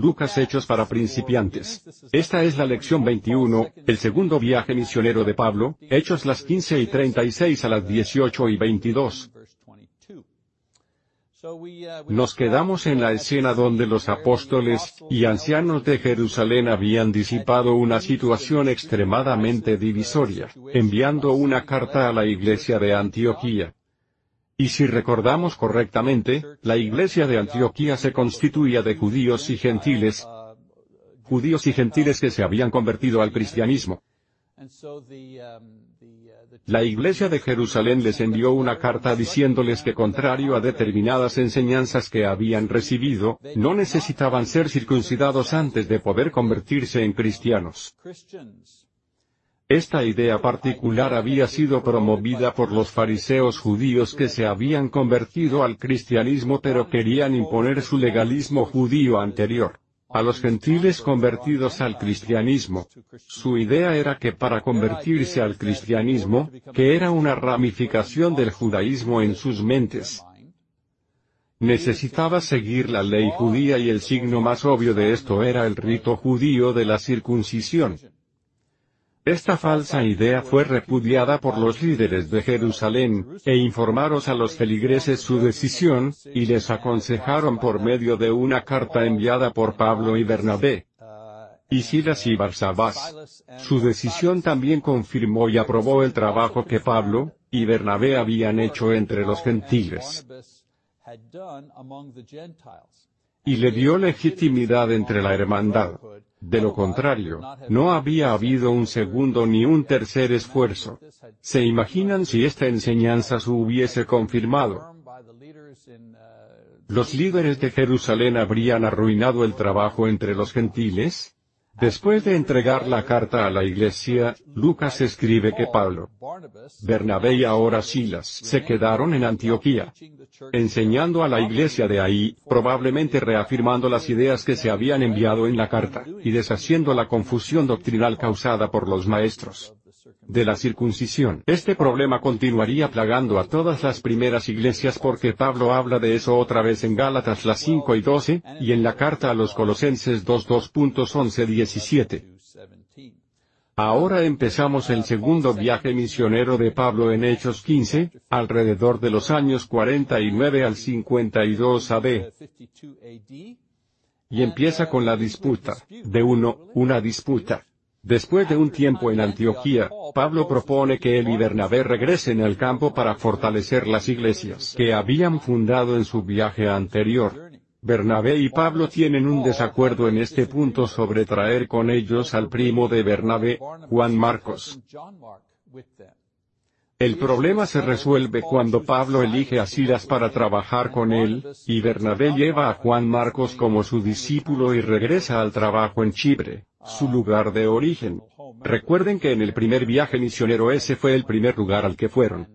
Lucas Hechos para principiantes. Esta es la lección 21, el segundo viaje misionero de Pablo, Hechos las 15 y 36 a las 18 y 22. Nos quedamos en la escena donde los apóstoles y ancianos de Jerusalén habían disipado una situación extremadamente divisoria, enviando una carta a la iglesia de Antioquía. Y si recordamos correctamente, la iglesia de Antioquía se constituía de judíos y gentiles, judíos y gentiles que se habían convertido al cristianismo. La iglesia de Jerusalén les envió una carta diciéndoles que contrario a determinadas enseñanzas que habían recibido, no necesitaban ser circuncidados antes de poder convertirse en cristianos. Esta idea particular había sido promovida por los fariseos judíos que se habían convertido al cristianismo pero querían imponer su legalismo judío anterior a los gentiles convertidos al cristianismo. Su idea era que para convertirse al cristianismo, que era una ramificación del judaísmo en sus mentes, necesitaba seguir la ley judía y el signo más obvio de esto era el rito judío de la circuncisión. Esta falsa idea fue repudiada por los líderes de Jerusalén, e informaron a los feligreses su decisión, y les aconsejaron por medio de una carta enviada por Pablo y Bernabé. Y Silas y Barsabás. Su decisión también confirmó y aprobó el trabajo que Pablo y Bernabé habían hecho entre los gentiles y le dio legitimidad entre la hermandad. De lo contrario, no había habido un segundo ni un tercer esfuerzo. ¿Se imaginan si esta enseñanza se hubiese confirmado? ¿Los líderes de Jerusalén habrían arruinado el trabajo entre los gentiles? Después de entregar la carta a la iglesia, Lucas escribe que Pablo, Bernabé y ahora Silas se quedaron en Antioquía, enseñando a la iglesia de ahí, probablemente reafirmando las ideas que se habían enviado en la carta, y deshaciendo la confusión doctrinal causada por los maestros de la circuncisión. Este problema continuaría plagando a todas las primeras iglesias porque Pablo habla de eso otra vez en Gálatas las 5 y 12, y en la carta a los Colosenses 2 2.11-17. Ahora empezamos el segundo viaje misionero de Pablo en Hechos 15, alrededor de los años 49 al 52 AD. Y empieza con la disputa, de uno, una disputa. Después de un tiempo en Antioquía, Pablo propone que él y Bernabé regresen al campo para fortalecer las iglesias que habían fundado en su viaje anterior. Bernabé y Pablo tienen un desacuerdo en este punto sobre traer con ellos al primo de Bernabé, Juan Marcos. El problema se resuelve cuando Pablo elige a Silas para trabajar con él, y Bernabé lleva a Juan Marcos como su discípulo y regresa al trabajo en Chipre su lugar de origen. Recuerden que en el primer viaje misionero ese fue el primer lugar al que fueron.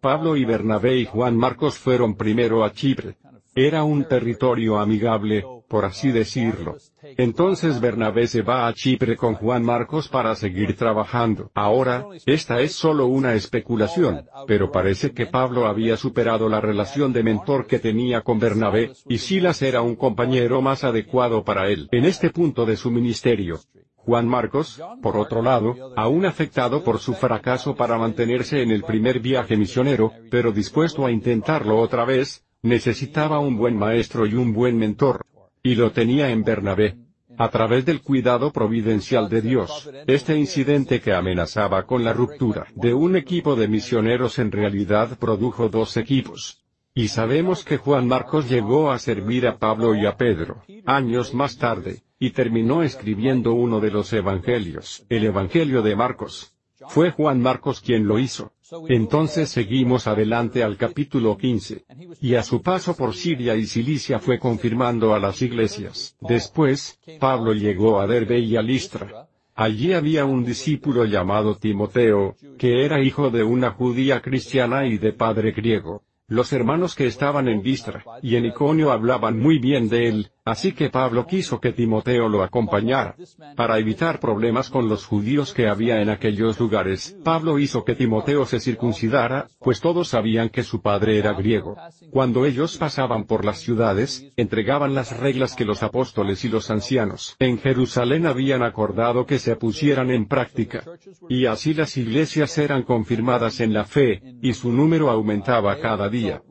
Pablo y Bernabé y Juan Marcos fueron primero a Chipre. Era un territorio amigable, por así decirlo. Entonces Bernabé se va a Chipre con Juan Marcos para seguir trabajando. Ahora, esta es solo una especulación, pero parece que Pablo había superado la relación de mentor que tenía con Bernabé, y Silas era un compañero más adecuado para él. En este punto de su ministerio, Juan Marcos, por otro lado, aún afectado por su fracaso para mantenerse en el primer viaje misionero, pero dispuesto a intentarlo otra vez, necesitaba un buen maestro y un buen mentor. Y lo tenía en Bernabé. A través del cuidado providencial de Dios, este incidente que amenazaba con la ruptura de un equipo de misioneros en realidad produjo dos equipos. Y sabemos que Juan Marcos llegó a servir a Pablo y a Pedro, años más tarde, y terminó escribiendo uno de los evangelios, el Evangelio de Marcos. Fue Juan Marcos quien lo hizo. Entonces seguimos adelante al capítulo 15. Y a su paso por Siria y Cilicia fue confirmando a las iglesias. Después, Pablo llegó a Derbe y a Listra. Allí había un discípulo llamado Timoteo, que era hijo de una judía cristiana y de padre griego. Los hermanos que estaban en Listra y en Iconio hablaban muy bien de él, Así que Pablo quiso que Timoteo lo acompañara. Para evitar problemas con los judíos que había en aquellos lugares, Pablo hizo que Timoteo se circuncidara, pues todos sabían que su padre era griego. Cuando ellos pasaban por las ciudades, entregaban las reglas que los apóstoles y los ancianos en Jerusalén habían acordado que se pusieran en práctica. Y así las iglesias eran confirmadas en la fe, y su número aumentaba cada día.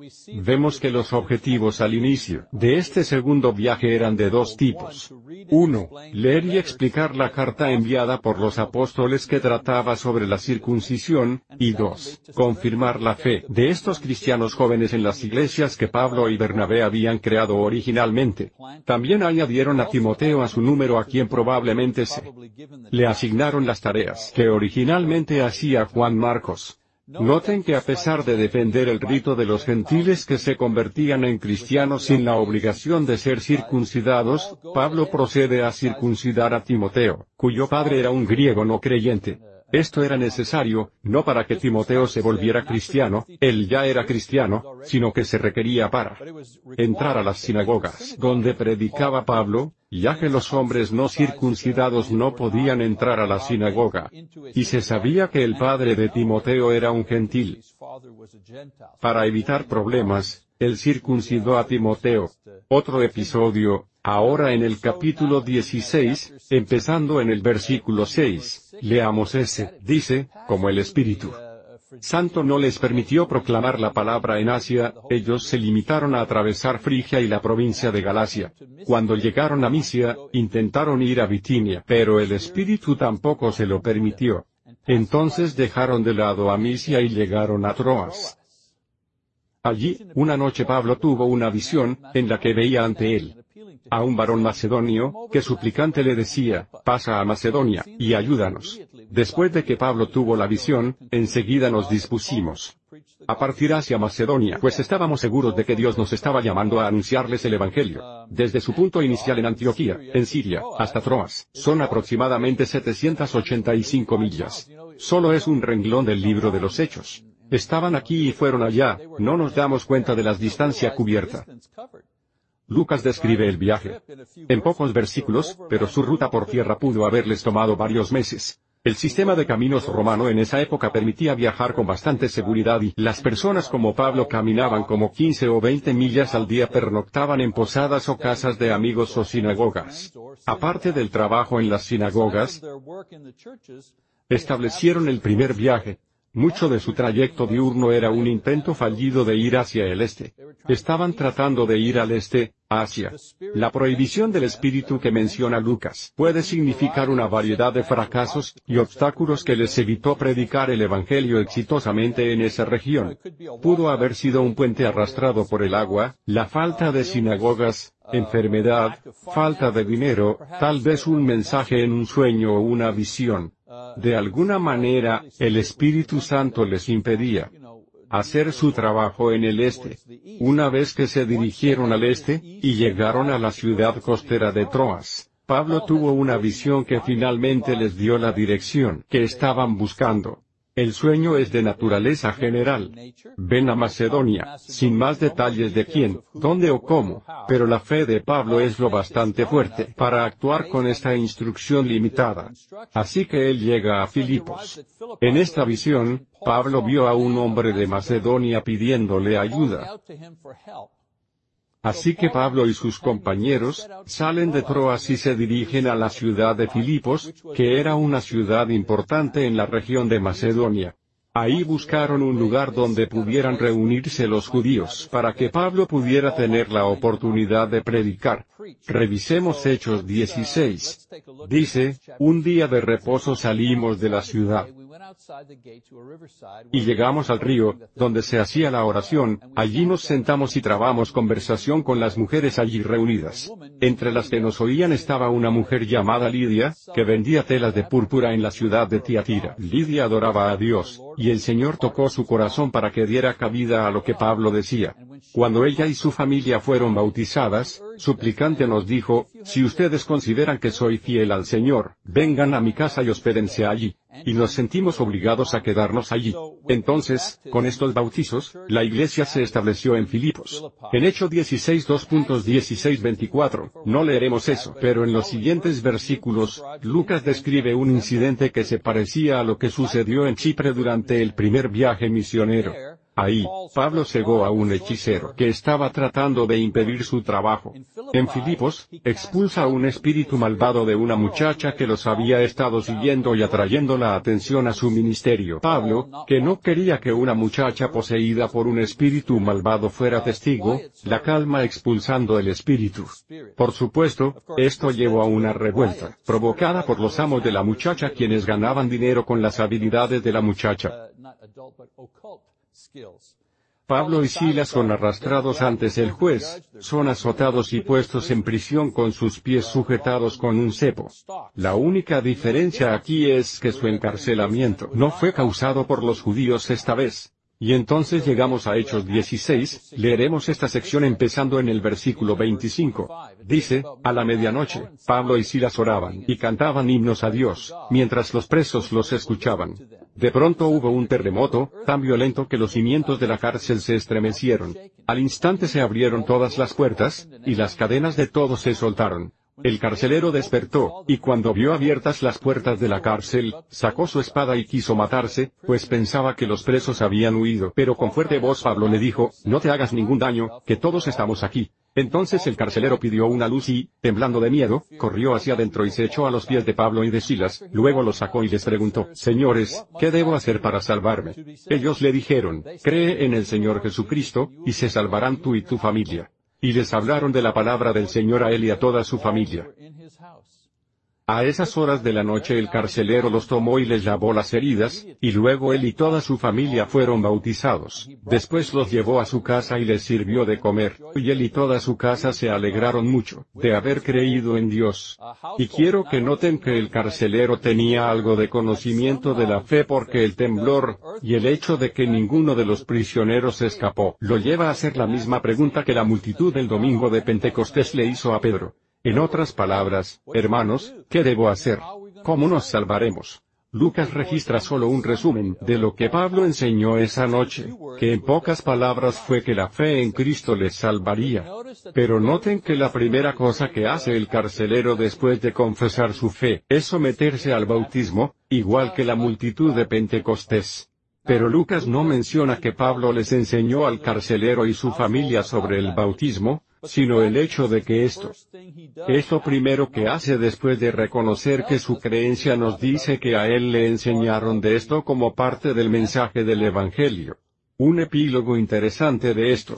Vemos que los objetivos al inicio de este segundo viaje eran de dos tipos. Uno, leer y explicar la carta enviada por los apóstoles que trataba sobre la circuncisión, y dos, confirmar la fe de estos cristianos jóvenes en las iglesias que Pablo y Bernabé habían creado originalmente. También añadieron a Timoteo a su número a quien probablemente se le asignaron las tareas que originalmente hacía Juan Marcos. Noten que a pesar de defender el rito de los gentiles que se convertían en cristianos sin la obligación de ser circuncidados, Pablo procede a circuncidar a Timoteo, cuyo padre era un griego no creyente. Esto era necesario, no para que Timoteo se volviera cristiano, él ya era cristiano, sino que se requería para entrar a las sinagogas donde predicaba Pablo, ya que los hombres no circuncidados no podían entrar a la sinagoga. Y se sabía que el padre de Timoteo era un gentil. Para evitar problemas, él circuncidó a Timoteo. Otro episodio, Ahora en el capítulo 16, empezando en el versículo 6, leamos ese, dice, como el Espíritu Santo no les permitió proclamar la palabra en Asia, ellos se limitaron a atravesar Frigia y la provincia de Galacia. Cuando llegaron a Misia, intentaron ir a Bitinia, pero el Espíritu tampoco se lo permitió. Entonces dejaron de lado a Misia y llegaron a Troas. Allí, una noche Pablo tuvo una visión, en la que veía ante él a un varón macedonio, que suplicante le decía, pasa a Macedonia, y ayúdanos. Después de que Pablo tuvo la visión, enseguida nos dispusimos a partir hacia Macedonia, pues estábamos seguros de que Dios nos estaba llamando a anunciarles el Evangelio. Desde su punto inicial en Antioquía, en Siria, hasta Troas, son aproximadamente 785 millas. Solo es un renglón del libro de los Hechos. Estaban aquí y fueron allá, no nos damos cuenta de la distancia cubierta. Lucas describe el viaje en pocos versículos, pero su ruta por tierra pudo haberles tomado varios meses. El sistema de caminos romano en esa época permitía viajar con bastante seguridad y las personas como Pablo caminaban como 15 o 20 millas al día pernoctaban en posadas o casas de amigos o sinagogas. Aparte del trabajo en las sinagogas, establecieron el primer viaje, mucho de su trayecto diurno era un intento fallido de ir hacia el este. Estaban tratando de ir al este, Asia. La prohibición del espíritu que menciona Lucas puede significar una variedad de fracasos y obstáculos que les evitó predicar el Evangelio exitosamente en esa región. Pudo haber sido un puente arrastrado por el agua, la falta de sinagogas, enfermedad, falta de dinero, tal vez un mensaje en un sueño o una visión. De alguna manera, el Espíritu Santo les impedía hacer su trabajo en el este. Una vez que se dirigieron al este, y llegaron a la ciudad costera de Troas, Pablo tuvo una visión que finalmente les dio la dirección que estaban buscando. El sueño es de naturaleza general. Ven a Macedonia, sin más detalles de quién, dónde o cómo, pero la fe de Pablo es lo bastante fuerte para actuar con esta instrucción limitada. Así que él llega a Filipos. En esta visión, Pablo vio a un hombre de Macedonia pidiéndole ayuda. Así que Pablo y sus compañeros, salen de Troas y se dirigen a la ciudad de Filipos, que era una ciudad importante en la región de Macedonia. Ahí buscaron un lugar donde pudieran reunirse los judíos para que Pablo pudiera tener la oportunidad de predicar. Revisemos Hechos 16. Dice, un día de reposo salimos de la ciudad. Y llegamos al río, donde se hacía la oración, allí nos sentamos y trabamos conversación con las mujeres allí reunidas. Entre las que nos oían estaba una mujer llamada Lidia, que vendía telas de púrpura en la ciudad de Tiatira. Lidia adoraba a Dios, y el Señor tocó su corazón para que diera cabida a lo que Pablo decía. cuando ella y su familia fueron bautizadas, suplicante nos dijo, si ustedes consideran que soy fiel al Señor, vengan a mi casa y hospédense allí. Y nos sentimos obligados a quedarnos allí. Entonces, con estos bautizos, la iglesia se estableció en Filipos. En Hecho 16 2.16-24, no leeremos eso, pero en los siguientes versículos, Lucas describe un incidente que se parecía a lo que sucedió en Chipre durante el primer viaje misionero. Ahí, Pablo cegó a un hechicero que estaba tratando de impedir su trabajo. En Filipos, expulsa a un espíritu malvado de una muchacha que los había estado siguiendo y atrayendo la atención a su ministerio. Pablo, que no quería que una muchacha poseída por un espíritu malvado fuera testigo, la calma expulsando el espíritu. Por supuesto, esto llevó a una revuelta, provocada por los amos de la muchacha quienes ganaban dinero con las habilidades de la muchacha. Pablo y Silas son arrastrados antes el juez, son azotados y puestos en prisión con sus pies sujetados con un cepo. La única diferencia aquí es que su encarcelamiento no fue causado por los judíos esta vez. Y entonces llegamos a Hechos 16, leeremos esta sección empezando en el versículo 25. Dice, a la medianoche, Pablo y Silas oraban y cantaban himnos a Dios, mientras los presos los escuchaban. De pronto hubo un terremoto, tan violento que los cimientos de la cárcel se estremecieron. Al instante se abrieron todas las puertas, y las cadenas de todos se soltaron. El carcelero despertó, y cuando vio abiertas las puertas de la cárcel, sacó su espada y quiso matarse, pues pensaba que los presos habían huido. Pero con fuerte voz Pablo le dijo, no te hagas ningún daño, que todos estamos aquí. Entonces el carcelero pidió una luz y, temblando de miedo, corrió hacia adentro y se echó a los pies de Pablo y de Silas, luego los sacó y les preguntó, Señores, ¿qué debo hacer para salvarme? Ellos le dijeron, Cree en el Señor Jesucristo, y se salvarán tú y tu familia. Y les hablaron de la palabra del Señor a él y a toda su familia. A esas horas de la noche el carcelero los tomó y les lavó las heridas, y luego él y toda su familia fueron bautizados. Después los llevó a su casa y les sirvió de comer, y él y toda su casa se alegraron mucho, de haber creído en Dios. Y quiero que noten que el carcelero tenía algo de conocimiento de la fe porque el temblor, y el hecho de que ninguno de los prisioneros escapó, lo lleva a hacer la misma pregunta que la multitud del domingo de Pentecostés le hizo a Pedro. En otras palabras, hermanos, ¿qué debo hacer? ¿Cómo nos salvaremos? Lucas registra solo un resumen de lo que Pablo enseñó esa noche, que en pocas palabras fue que la fe en Cristo les salvaría. Pero noten que la primera cosa que hace el carcelero después de confesar su fe es someterse al bautismo, igual que la multitud de Pentecostés. Pero Lucas no menciona que Pablo les enseñó al carcelero y su familia sobre el bautismo, sino el hecho de que esto es lo primero que hace después de reconocer que su creencia nos dice que a él le enseñaron de esto como parte del mensaje del Evangelio. Un epílogo interesante de esto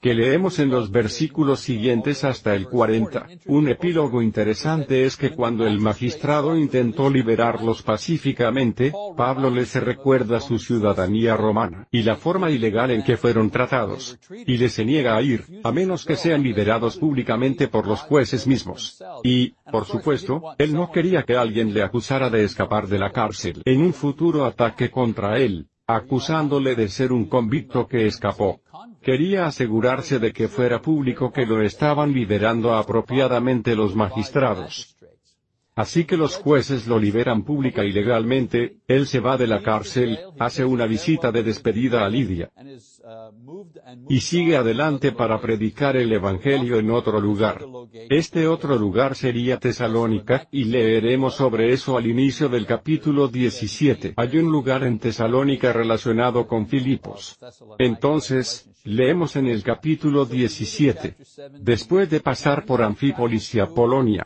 que leemos en los versículos siguientes hasta el 40. Un epílogo interesante es que cuando el magistrado intentó liberarlos pacíficamente, Pablo les recuerda su ciudadanía romana, y la forma ilegal en que fueron tratados, y les se niega a ir, a menos que sean liberados públicamente por los jueces mismos. Y, por supuesto, él no quería que alguien le acusara de escapar de la cárcel en un futuro ataque contra él, acusándole de ser un convicto que escapó. Quería asegurarse de que fuera público que lo estaban liberando apropiadamente los magistrados. Así que los jueces lo liberan pública y legalmente, él se va de la cárcel, hace una visita de despedida a Lidia. Y sigue adelante para predicar el Evangelio en otro lugar. Este otro lugar sería Tesalónica, y leeremos sobre eso al inicio del capítulo 17. Hay un lugar en Tesalónica relacionado con Filipos. Entonces, leemos en el capítulo 17. Después de pasar por Anfípolis y Apolonia,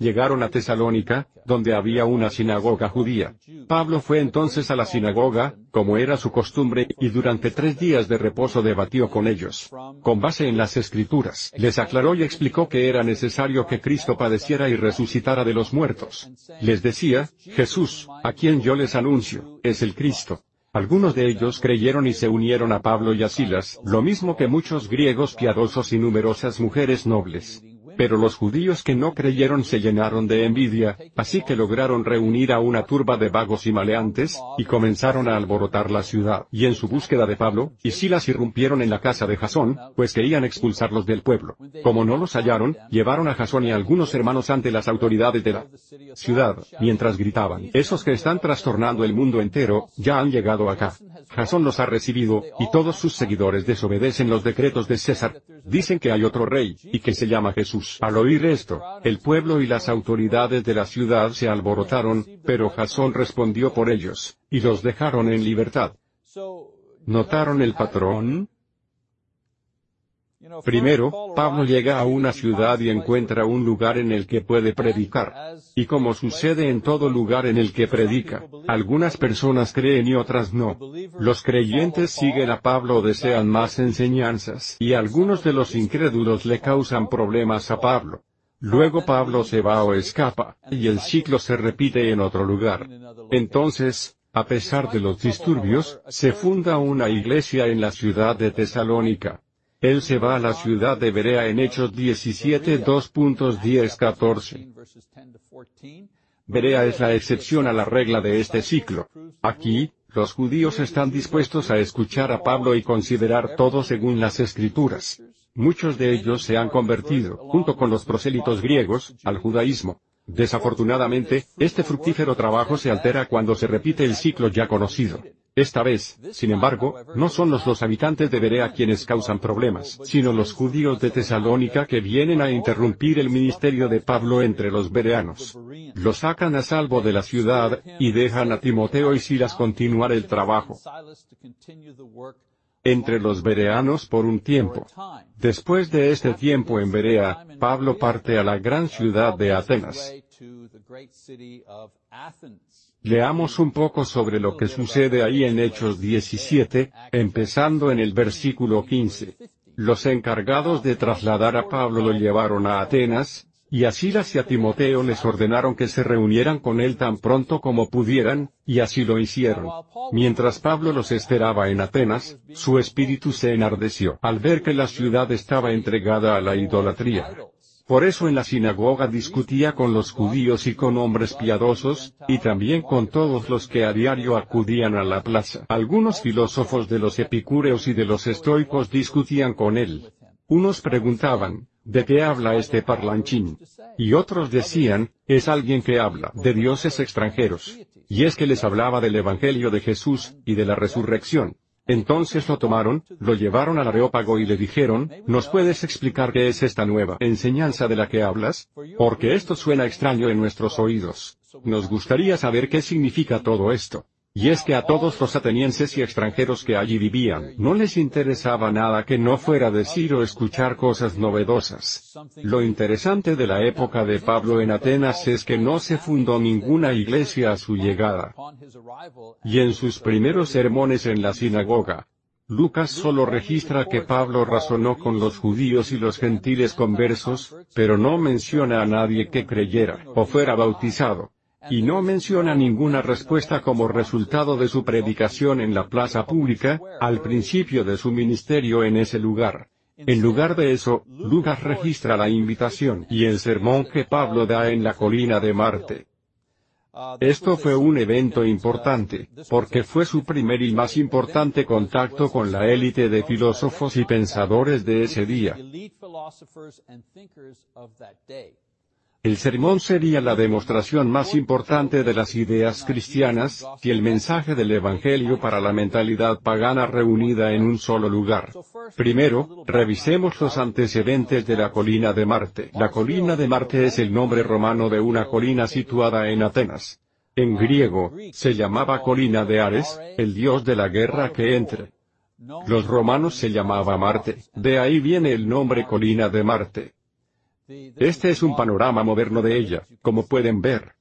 llegaron a Tesalónica, donde había una sinagoga judía. Pablo fue entonces a la sinagoga, como era su costumbre, y durante tres días de reposo debatió con ellos. Con base en las escrituras, les aclaró y explicó que era necesario que Cristo padeciera y resucitara de los muertos. Les decía, Jesús, a quien yo les anuncio, es el Cristo. Algunos de ellos creyeron y se unieron a Pablo y a Silas, lo mismo que muchos griegos piadosos y numerosas mujeres nobles. Pero los judíos que no creyeron se llenaron de envidia, así que lograron reunir a una turba de vagos y maleantes, y comenzaron a alborotar la ciudad. Y en su búsqueda de Pablo, y Silas irrumpieron en la casa de Jasón, pues querían expulsarlos del pueblo. Como no los hallaron, llevaron a Jasón y algunos hermanos ante las autoridades de la ciudad, mientras gritaban, esos que están trastornando el mundo entero, ya han llegado acá. Jasón los ha recibido, y todos sus seguidores desobedecen los decretos de César. Dicen que hay otro rey, y que se llama Jesús. Al oír esto, el pueblo y las autoridades de la ciudad se alborotaron, pero Jasón respondió por ellos, y los dejaron en libertad. ¿Notaron el patrón? Primero, Pablo llega a una ciudad y encuentra un lugar en el que puede predicar. Y como sucede en todo lugar en el que predica, algunas personas creen y otras no. Los creyentes siguen a Pablo o desean más enseñanzas, y algunos de los incrédulos le causan problemas a Pablo. Luego Pablo se va o escapa, y el ciclo se repite en otro lugar. Entonces, a pesar de los disturbios, se funda una iglesia en la ciudad de Tesalónica. Él se va a la ciudad de Berea en Hechos 17 2.10-14. Berea es la excepción a la regla de este ciclo. Aquí, los judíos están dispuestos a escuchar a Pablo y considerar todo según las escrituras. Muchos de ellos se han convertido, junto con los prosélitos griegos, al judaísmo. Desafortunadamente, este fructífero trabajo se altera cuando se repite el ciclo ya conocido. Esta vez, sin embargo, no son los habitantes de Berea quienes causan problemas, sino los judíos de Tesalónica que vienen a interrumpir el ministerio de Pablo entre los bereanos. Lo sacan a salvo de la ciudad, y dejan a Timoteo y Silas continuar el trabajo entre los bereanos por un tiempo. Después de este tiempo en Berea, Pablo parte a la gran ciudad de Atenas. Leamos un poco sobre lo que sucede ahí en Hechos 17, empezando en el versículo 15. Los encargados de trasladar a Pablo lo llevaron a Atenas, y a Silas y a Timoteo les ordenaron que se reunieran con él tan pronto como pudieran, y así lo hicieron. Mientras Pablo los esperaba en Atenas, su espíritu se enardeció al ver que la ciudad estaba entregada a la idolatría. Por eso en la sinagoga discutía con los judíos y con hombres piadosos, y también con todos los que a diario acudían a la plaza. Algunos filósofos de los epicúreos y de los estoicos discutían con él. Unos preguntaban, ¿de qué habla este parlanchín? Y otros decían, es alguien que habla de dioses extranjeros. Y es que les hablaba del Evangelio de Jesús, y de la resurrección. Entonces lo tomaron, lo llevaron al Areópago y le dijeron, ¿nos puedes explicar qué es esta nueva enseñanza de la que hablas? Porque esto suena extraño en nuestros oídos. Nos gustaría saber qué significa todo esto. Y es que a todos los atenienses y extranjeros que allí vivían, no les interesaba nada que no fuera decir o escuchar cosas novedosas. Lo interesante de la época de Pablo en Atenas es que no se fundó ninguna iglesia a su llegada. Y en sus primeros sermones en la sinagoga, Lucas solo registra que Pablo razonó con los judíos y los gentiles conversos, pero no menciona a nadie que creyera o fuera bautizado y no menciona ninguna respuesta como resultado de su predicación en la plaza pública, al principio de su ministerio en ese lugar. En lugar de eso, Lucas registra la invitación y el sermón que Pablo da en la colina de Marte. Esto fue un evento importante, porque fue su primer y más importante contacto con la élite de filósofos y pensadores de ese día. El sermón sería la demostración más importante de las ideas cristianas, y el mensaje del Evangelio para la mentalidad pagana reunida en un solo lugar. Primero, revisemos los antecedentes de la colina de Marte. La colina de Marte es el nombre romano de una colina situada en Atenas. En griego, se llamaba colina de Ares, el dios de la guerra que entre. Los romanos se llamaba Marte, de ahí viene el nombre colina de Marte. Este es un panorama moderno de ella, como pueden ver.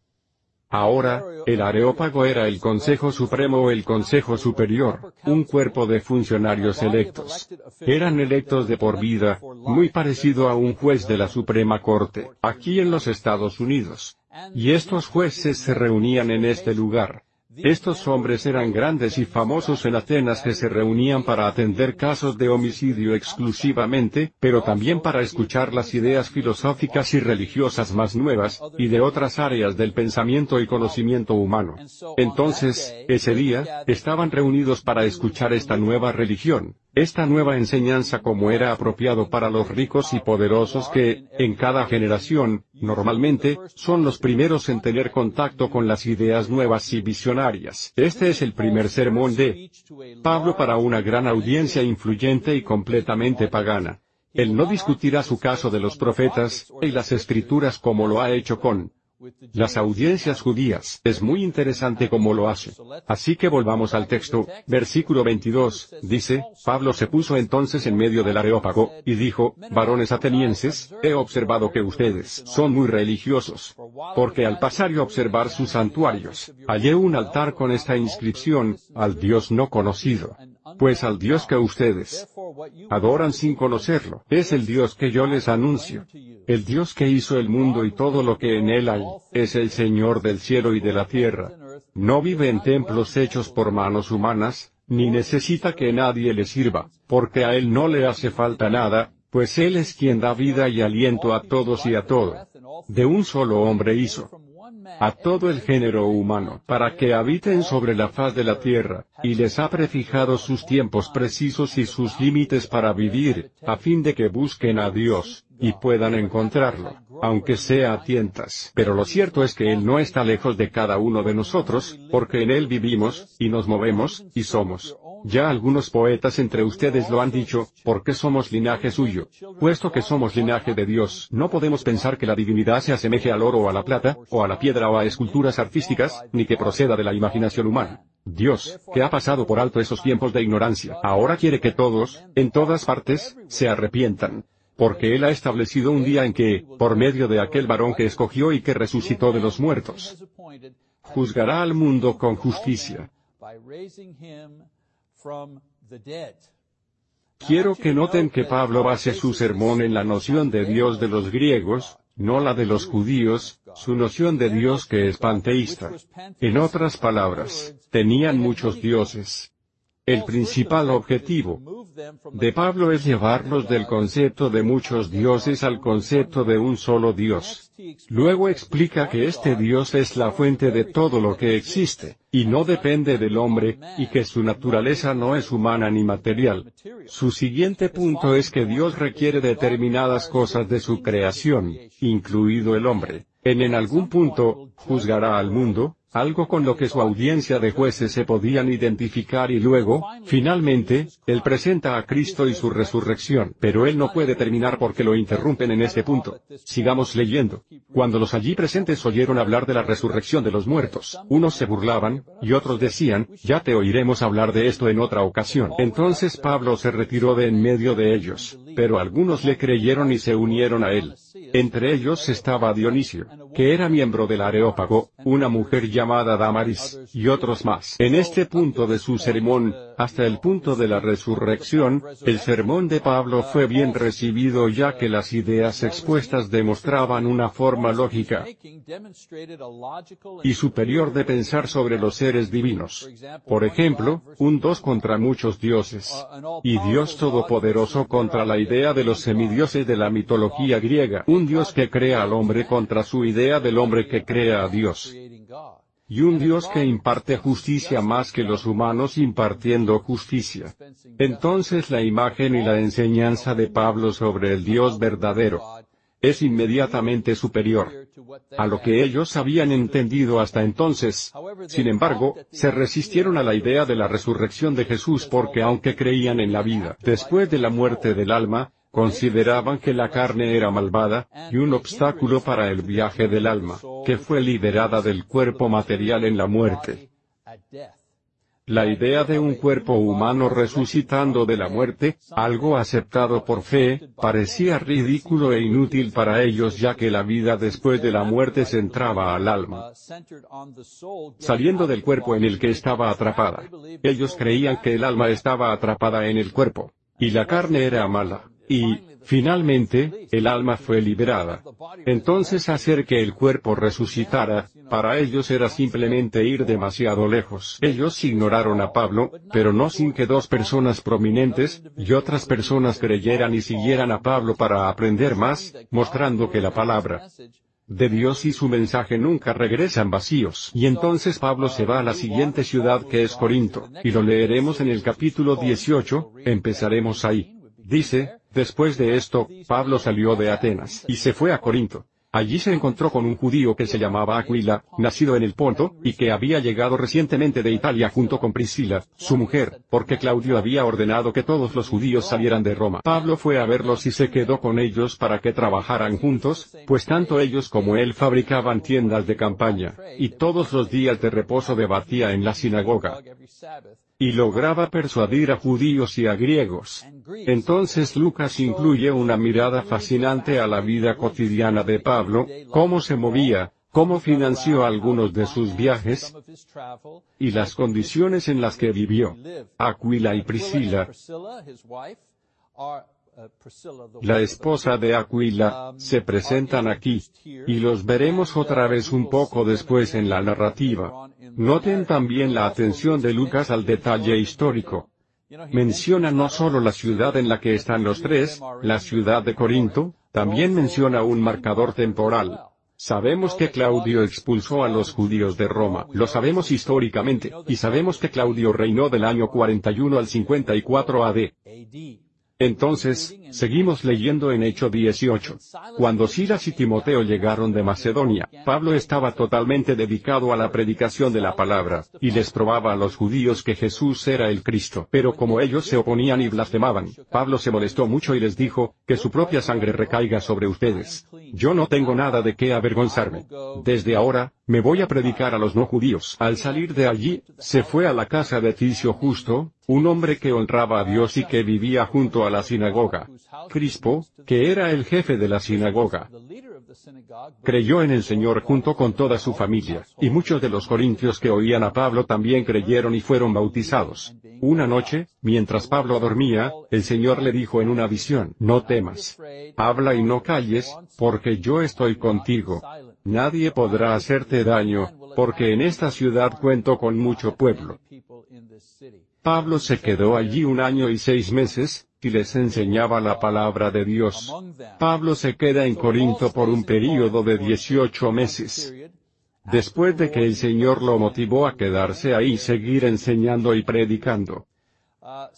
Ahora, el Areópago era el Consejo Supremo o el Consejo Superior, un cuerpo de funcionarios electos. Eran electos de por vida, muy parecido a un juez de la Suprema Corte, aquí en los Estados Unidos. Y estos jueces se reunían en este lugar. Estos hombres eran grandes y famosos en Atenas que se reunían para atender casos de homicidio exclusivamente, pero también para escuchar las ideas filosóficas y religiosas más nuevas, y de otras áreas del pensamiento y conocimiento humano. Entonces, ese día, estaban reunidos para escuchar esta nueva religión, esta nueva enseñanza como era apropiado para los ricos y poderosos que, en cada generación, normalmente, son los primeros en tener contacto con las ideas nuevas y visionarias. Este es el primer sermón de Pablo para una gran audiencia influyente y completamente pagana. Él no discutirá su caso de los profetas, y las escrituras como lo ha hecho con las audiencias judías. Es muy interesante cómo lo hace. Así que volvamos al texto, versículo 22, dice, Pablo se puso entonces en medio del areópago, y dijo, varones atenienses, he observado que ustedes son muy religiosos. Porque al pasar y observar sus santuarios, hallé un altar con esta inscripción, al Dios no conocido. Pues al Dios que ustedes adoran sin conocerlo, es el Dios que yo les anuncio. El Dios que hizo el mundo y todo lo que en él hay, es el Señor del cielo y de la tierra. No vive en templos hechos por manos humanas, ni necesita que nadie le sirva, porque a él no le hace falta nada, pues él es quien da vida y aliento a todos y a todo. De un solo hombre hizo a todo el género humano, para que habiten sobre la faz de la tierra, y les ha prefijado sus tiempos precisos y sus límites para vivir, a fin de que busquen a Dios, y puedan encontrarlo, aunque sea a tientas. Pero lo cierto es que Él no está lejos de cada uno de nosotros, porque en Él vivimos, y nos movemos, y somos. Ya algunos poetas entre ustedes lo han dicho, porque somos linaje suyo. Puesto que somos linaje de Dios, no podemos pensar que la divinidad se asemeje al oro o a la plata, o a la piedra o a esculturas artísticas, ni que proceda de la imaginación humana. Dios, que ha pasado por alto esos tiempos de ignorancia, ahora quiere que todos, en todas partes, se arrepientan. Porque Él ha establecido un día en que, por medio de aquel varón que escogió y que resucitó de los muertos, juzgará al mundo con justicia Quiero que noten que Pablo base su sermón en la noción de Dios de los griegos, no la de los judíos, su noción de Dios que es panteísta. En otras palabras, tenían muchos dioses. El principal objetivo de Pablo es llevarnos del concepto de muchos dioses al concepto de un solo Dios. Luego explica que este Dios es la fuente de todo lo que existe, y no depende del hombre, y que su naturaleza no es humana ni material. Su siguiente punto es que Dios requiere determinadas cosas de su creación, incluido el hombre. En en algún punto, juzgará al mundo, algo con lo que su audiencia de jueces se podían identificar y luego, finalmente, él presenta a Cristo y su resurrección. Pero él no puede terminar porque lo interrumpen en este punto. Sigamos leyendo. Cuando los allí presentes oyeron hablar de la resurrección de los muertos, unos se burlaban, y otros decían, ya te oiremos hablar de esto en otra ocasión. Entonces Pablo se retiró de en medio de ellos, pero algunos le creyeron y se unieron a él. Entre ellos estaba Dionisio, que era miembro del Areópago, una mujer llamada Damaris, y otros más. En este punto de su sermón, hasta el punto de la resurrección, el sermón de Pablo fue bien recibido ya que las ideas expuestas demostraban una forma lógica y superior de pensar sobre los seres divinos. Por ejemplo, un dos contra muchos dioses, y Dios Todopoderoso contra la idea de los semidioses de la mitología griega, un Dios que crea al hombre contra su idea del hombre que crea a Dios y un Dios que imparte justicia más que los humanos impartiendo justicia. Entonces la imagen y la enseñanza de Pablo sobre el Dios verdadero es inmediatamente superior a lo que ellos habían entendido hasta entonces. Sin embargo, se resistieron a la idea de la resurrección de Jesús porque aunque creían en la vida después de la muerte del alma, Consideraban que la carne era malvada, y un obstáculo para el viaje del alma, que fue liberada del cuerpo material en la muerte. La idea de un cuerpo humano resucitando de la muerte, algo aceptado por fe, parecía ridículo e inútil para ellos ya que la vida después de la muerte se entraba al alma, saliendo del cuerpo en el que estaba atrapada. Ellos creían que el alma estaba atrapada en el cuerpo, y la carne era mala. Y, finalmente, el alma fue liberada. Entonces hacer que el cuerpo resucitara, para ellos era simplemente ir demasiado lejos. Ellos ignoraron a Pablo, pero no sin que dos personas prominentes, y otras personas creyeran y siguieran a Pablo para aprender más, mostrando que la palabra de Dios y su mensaje nunca regresan vacíos. Y entonces Pablo se va a la siguiente ciudad que es Corinto, y lo leeremos en el capítulo 18, empezaremos ahí. Dice, después de esto, Pablo salió de Atenas, y se fue a Corinto. Allí se encontró con un judío que se llamaba Aquila, nacido en el Ponto, y que había llegado recientemente de Italia junto con Priscila, su mujer, porque Claudio había ordenado que todos los judíos salieran de Roma. Pablo fue a verlos y se quedó con ellos para que trabajaran juntos, pues tanto ellos como él fabricaban tiendas de campaña, y todos los días de reposo debatía en la sinagoga y lograba persuadir a judíos y a griegos. Entonces Lucas incluye una mirada fascinante a la vida cotidiana de Pablo, cómo se movía, cómo financió algunos de sus viajes, y las condiciones en las que vivió. Aquila y Priscila, la esposa de Aquila, se presentan aquí, y los veremos otra vez un poco después en la narrativa. Noten también la atención de Lucas al detalle histórico. Menciona no solo la ciudad en la que están los tres, la ciudad de Corinto, también menciona un marcador temporal. Sabemos que Claudio expulsó a los judíos de Roma, lo sabemos históricamente, y sabemos que Claudio reinó del año 41 al 54 AD. Entonces, seguimos leyendo en Hecho 18. Cuando Silas y Timoteo llegaron de Macedonia, Pablo estaba totalmente dedicado a la predicación de la palabra, y les probaba a los judíos que Jesús era el Cristo. Pero como ellos se oponían y blasfemaban, Pablo se molestó mucho y les dijo, que su propia sangre recaiga sobre ustedes. Yo no tengo nada de qué avergonzarme. Desde ahora, me voy a predicar a los no judíos. Al salir de allí, se fue a la casa de Ticio Justo, un hombre que honraba a Dios y que vivía junto a la sinagoga. Crispo, que era el jefe de la sinagoga, creyó en el Señor junto con toda su familia, y muchos de los corintios que oían a Pablo también creyeron y fueron bautizados. Una noche, mientras Pablo dormía, el Señor le dijo en una visión, no temas. Habla y no calles, porque yo estoy contigo. Nadie podrá hacerte daño, porque en esta ciudad cuento con mucho pueblo. Pablo se quedó allí un año y seis meses, y les enseñaba la palabra de Dios. Pablo se queda en Corinto por un período de 18 meses. Después de que el Señor lo motivó a quedarse ahí y seguir enseñando y predicando.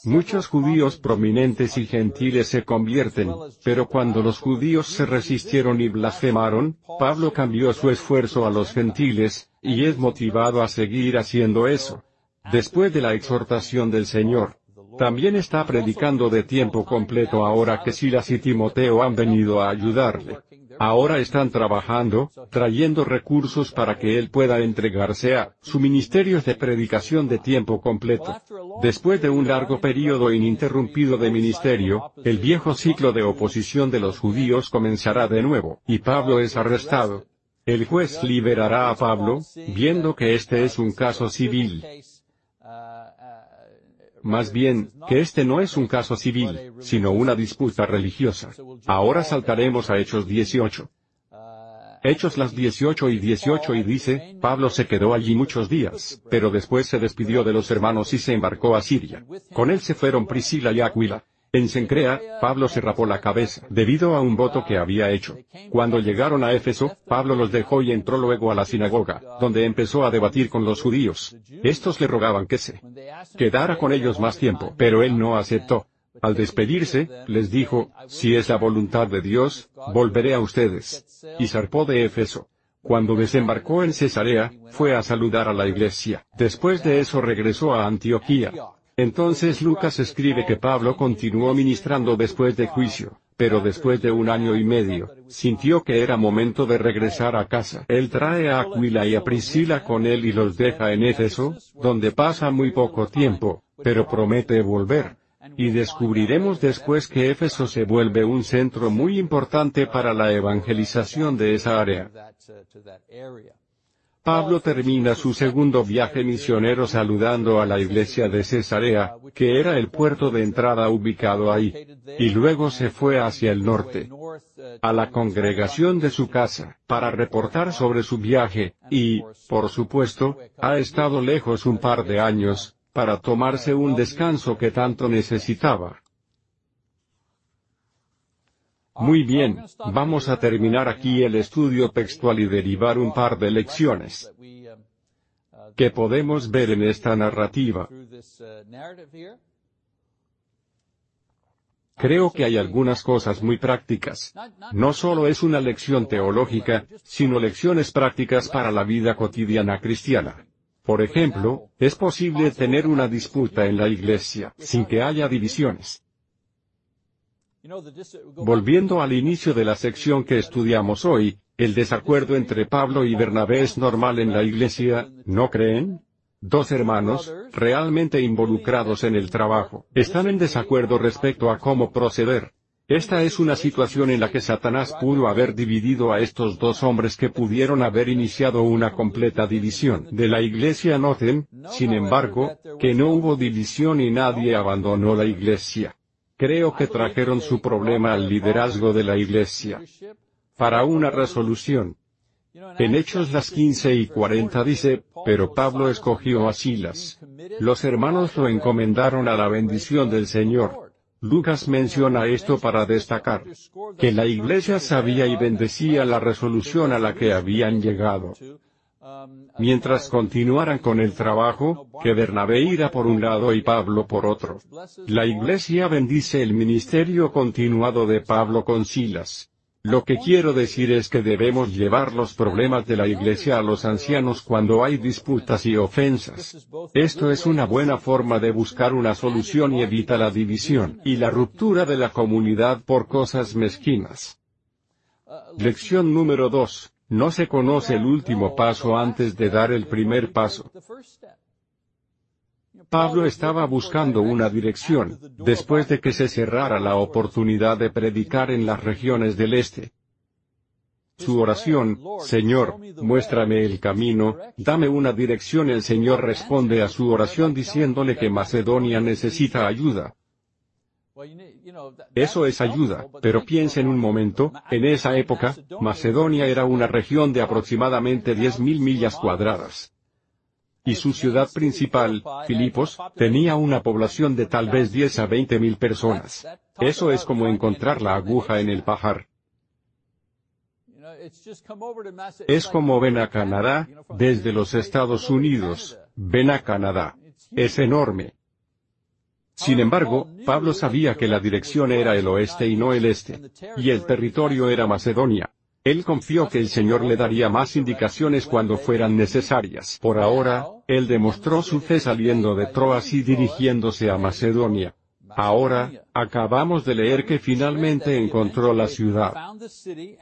Muchos judíos prominentes y gentiles se convierten, pero cuando los judíos se resistieron y blasfemaron, Pablo cambió su esfuerzo a los gentiles, y es motivado a seguir haciendo eso. Después de la exhortación del Señor, también está predicando de tiempo completo ahora que Silas y Timoteo han venido a ayudarle. Ahora están trabajando, trayendo recursos para que él pueda entregarse a su ministerio de predicación de tiempo completo. Después de un largo periodo ininterrumpido de ministerio, el viejo ciclo de oposición de los judíos comenzará de nuevo, y Pablo es arrestado. El juez liberará a Pablo, viendo que este es un caso civil. Más bien, que este no es un caso civil, sino una disputa religiosa. Ahora saltaremos a Hechos 18. Hechos las 18 y 18 y dice, Pablo se quedó allí muchos días, pero después se despidió de los hermanos y se embarcó a Siria. Con él se fueron Priscila y Aquila, en Sencrea, Pablo se rapó la cabeza, debido a un voto que había hecho. Cuando llegaron a Éfeso, Pablo los dejó y entró luego a la sinagoga, donde empezó a debatir con los judíos. Estos le rogaban que se quedara con ellos más tiempo, pero él no aceptó. Al despedirse, les dijo, si es la voluntad de Dios, volveré a ustedes. Y zarpó de Éfeso. Cuando desembarcó en Cesarea, fue a saludar a la iglesia. Después de eso regresó a Antioquía. Entonces Lucas escribe que Pablo continuó ministrando después de juicio, pero después de un año y medio, sintió que era momento de regresar a casa. Él trae a Aquila y a Priscila con él y los deja en Éfeso, donde pasa muy poco tiempo, pero promete volver. Y descubriremos después que Éfeso se vuelve un centro muy importante para la evangelización de esa área. Pablo termina su segundo viaje misionero saludando a la iglesia de Cesarea, que era el puerto de entrada ubicado ahí. Y luego se fue hacia el norte, a la congregación de su casa, para reportar sobre su viaje, y, por supuesto, ha estado lejos un par de años, para tomarse un descanso que tanto necesitaba. Muy bien, vamos a terminar aquí el estudio textual y derivar un par de lecciones que podemos ver en esta narrativa. Creo que hay algunas cosas muy prácticas. No solo es una lección teológica, sino lecciones prácticas para la vida cotidiana cristiana. Por ejemplo, es posible tener una disputa en la iglesia, sin que haya divisiones. Volviendo al inicio de la sección que estudiamos hoy, el desacuerdo entre Pablo y Bernabé es normal en la iglesia, ¿no creen? Dos hermanos, realmente involucrados en el trabajo, están en desacuerdo respecto a cómo proceder. Esta es una situación en la que Satanás pudo haber dividido a estos dos hombres que pudieron haber iniciado una completa división de la iglesia. Noten, sin embargo, que no hubo división y nadie abandonó la iglesia. Creo que trajeron su problema al liderazgo de la iglesia. Para una resolución. En Hechos las 15 y 40 dice, pero Pablo escogió a Silas. Los hermanos lo encomendaron a la bendición del Señor. Lucas menciona esto para destacar que la iglesia sabía y bendecía la resolución a la que habían llegado. Mientras continuaran con el trabajo, que Bernabé irá por un lado y Pablo por otro. La iglesia bendice el ministerio continuado de Pablo con Silas. Lo que quiero decir es que debemos llevar los problemas de la iglesia a los ancianos cuando hay disputas y ofensas. Esto es una buena forma de buscar una solución y evita la división y la ruptura de la comunidad por cosas mezquinas. Lección número 2. No se conoce el último paso antes de dar el primer paso. Pablo estaba buscando una dirección, después de que se cerrara la oportunidad de predicar en las regiones del este. Su oración, Señor, muéstrame el camino, dame una dirección. El Señor responde a su oración diciéndole que Macedonia necesita ayuda. Eso es ayuda, pero piensen un momento, en esa época, Macedonia era una región de aproximadamente 10.000 millas cuadradas. Y su ciudad principal, Filipos, tenía una población de tal vez 10 a 20 mil personas. Eso es como encontrar la aguja en el pajar. Es como ven a Canadá, desde los Estados Unidos, ven a Canadá. Es enorme. Sin embargo, Pablo sabía que la dirección era el oeste y no el este. Y el territorio era Macedonia. Él confió que el Señor le daría más indicaciones cuando fueran necesarias. Por ahora, él demostró su fe saliendo de Troas y dirigiéndose a Macedonia. Ahora, acabamos de leer que finalmente encontró la ciudad.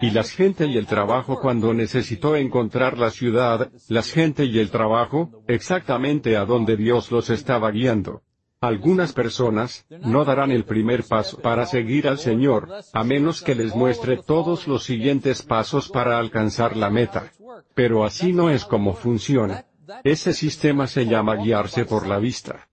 Y la gente y el trabajo cuando necesitó encontrar la ciudad, la gente y el trabajo, exactamente a donde Dios los estaba guiando. Algunas personas, no darán el primer paso para seguir al Señor, a menos que les muestre todos los siguientes pasos para alcanzar la meta. Pero así no es como funciona. Ese sistema se llama guiarse por la vista.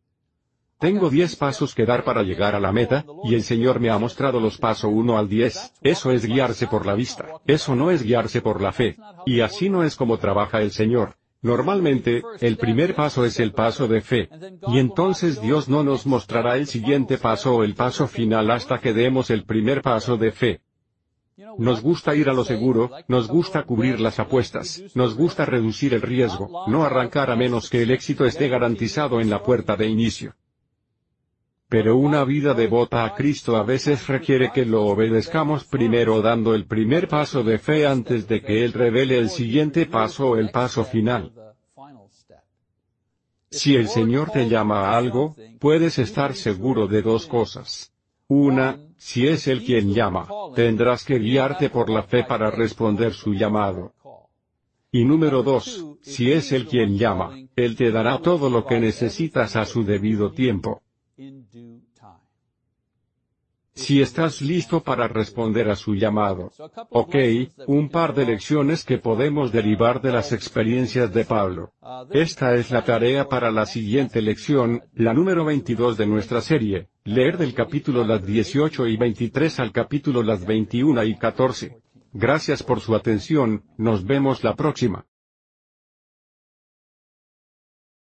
Tengo diez pasos que dar para llegar a la meta, y el Señor me ha mostrado los pasos 1 al 10. Eso es guiarse por la vista. Eso no es guiarse por la fe. Y así no es como trabaja el Señor. Normalmente, el primer paso es el paso de fe. Y entonces Dios no nos mostrará el siguiente paso o el paso final hasta que demos el primer paso de fe. Nos gusta ir a lo seguro, nos gusta cubrir las apuestas, nos gusta reducir el riesgo, no arrancar a menos que el éxito esté garantizado en la puerta de inicio. Pero una vida devota a Cristo a veces requiere que lo obedezcamos primero dando el primer paso de fe antes de que Él revele el siguiente paso o el paso final. Si el Señor te llama a algo, puedes estar seguro de dos cosas. Una, si es Él quien llama, tendrás que guiarte por la fe para responder su llamado. Y número dos, si es Él quien llama, Él te dará todo lo que necesitas a su debido tiempo. Si estás listo para responder a su llamado. Ok, un par de lecciones que podemos derivar de las experiencias de Pablo. Esta es la tarea para la siguiente lección, la número 22 de nuestra serie, leer del capítulo las 18 y 23 al capítulo las 21 y 14. Gracias por su atención, nos vemos la próxima.